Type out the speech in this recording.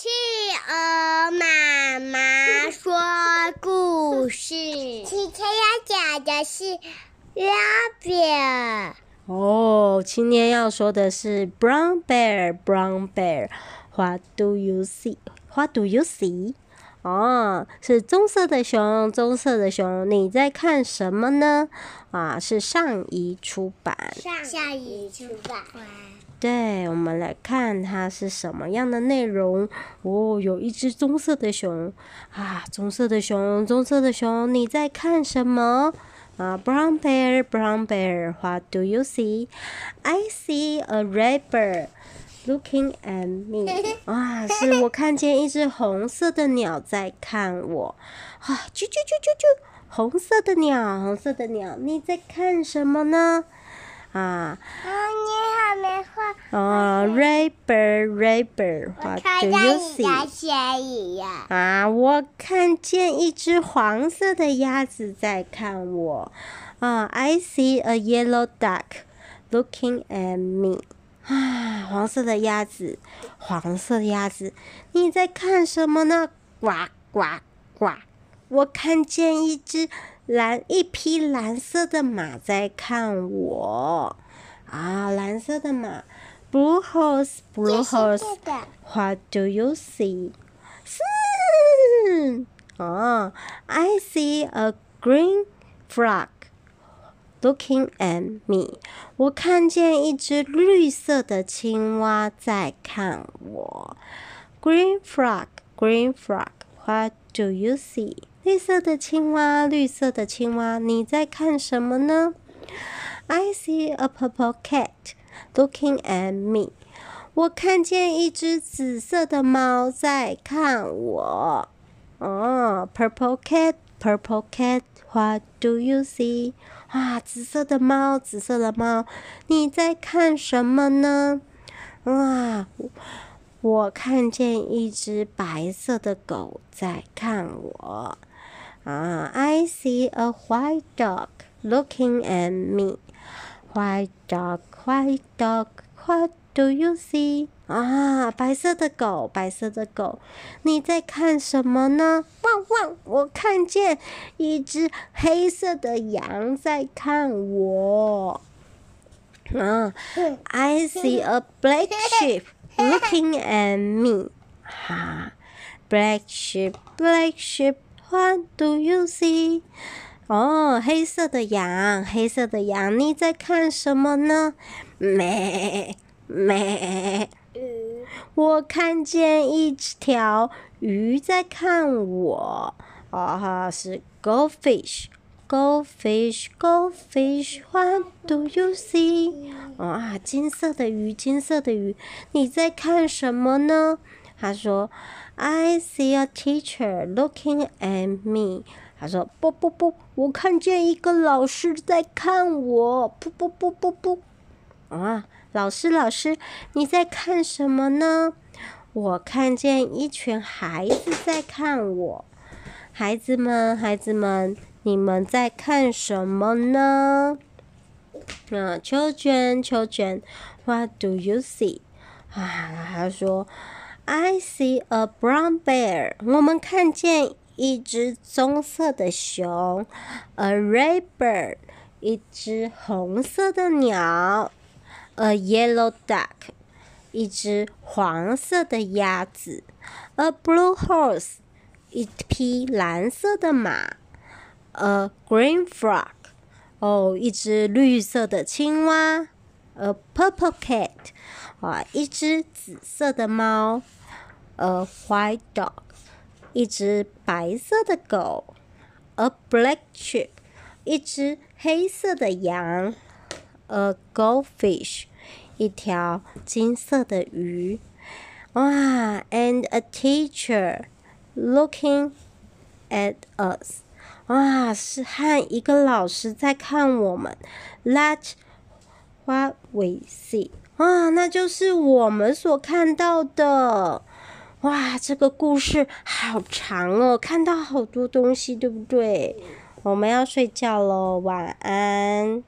企鹅妈妈说故事，今天要讲的是 Rabbit。哦，今天要说的是 Brown Bear, Brown Bear, What do you see? What do you see? 哦，是棕色的熊，棕色的熊，你在看什么呢？啊，是上一出版。上一出版。对，我们来看它是什么样的内容哦。有一只棕色的熊啊，棕色的熊，棕色的熊，你在看什么啊？Brown bear, brown bear, what do you see? I see a red bird looking at me。啊，是我看见一只红色的鸟在看我。啊，啾啾啾啾啾，红色的鸟，红色的鸟，你在看什么呢？啊。哦、oh，red bird，red bird，what do you see？啊，我看见一只黄色的鸭子在看我。啊、uh，I see a yellow duck looking at me。啊，黄色的鸭子，黄色的鸭子，你在看什么呢？呱呱呱！我看见一只蓝，一匹蓝色的马在看我。啊，蓝色的马。Blue horse, blue horse, what do you see? 是哦，I see a green frog looking at me。我看见一只绿色的青蛙在看我。Green frog, green frog, what do you see? 绿色的青蛙，绿色的青蛙，你在看什么呢？I see a purple cat。 Looking at me，我看见一只紫色的猫在看我。哦，Purple cat，Purple cat，What do you see？啊，紫色的猫，紫色的猫，你在看什么呢？哇，我看见一只白色的狗在看我。啊，I see a white dog looking at me。White dog, white dog, what do you see? 啊，白色的狗，白色的狗，你在看什么呢？汪汪！我看见一只黑色的羊在看我。啊，I see a black sheep looking at me. 哈，black sheep, black sheep, what do you see? 哦，黑色的羊，黑色的羊，你在看什么呢？咩咩，我看见一条鱼在看我。啊，是 goldfish，goldfish，goldfish，what do you see？啊，金色的鱼，金色的鱼，你在看什么呢？他说：“I see a teacher looking at me。”他说：“不不不，我看见一个老师在看我。不不不不不，啊，老师老师，你在看什么呢？我看见一群孩子在看我。孩子们，孩子们，你们在看什么呢？啊，children children，what do you see？啊，他说：I see a brown bear。我们看见。一只棕色的熊，a red bird，一只红色的鸟，a yellow duck，一只黄色的鸭子，a blue horse，一匹蓝色的马，a green frog，哦，一只绿色的青蛙，a purple cat，啊，一只紫色的猫，a white dog。一只白色的狗，a black sheep，一只黑色的羊，a goldfish，一条金色的鱼，哇，and a teacher looking at us，哇，是和一个老师在看我们，that what we see，啊，那就是我们所看到的。哇，这个故事好长哦，看到好多东西，对不对？我们要睡觉喽，晚安。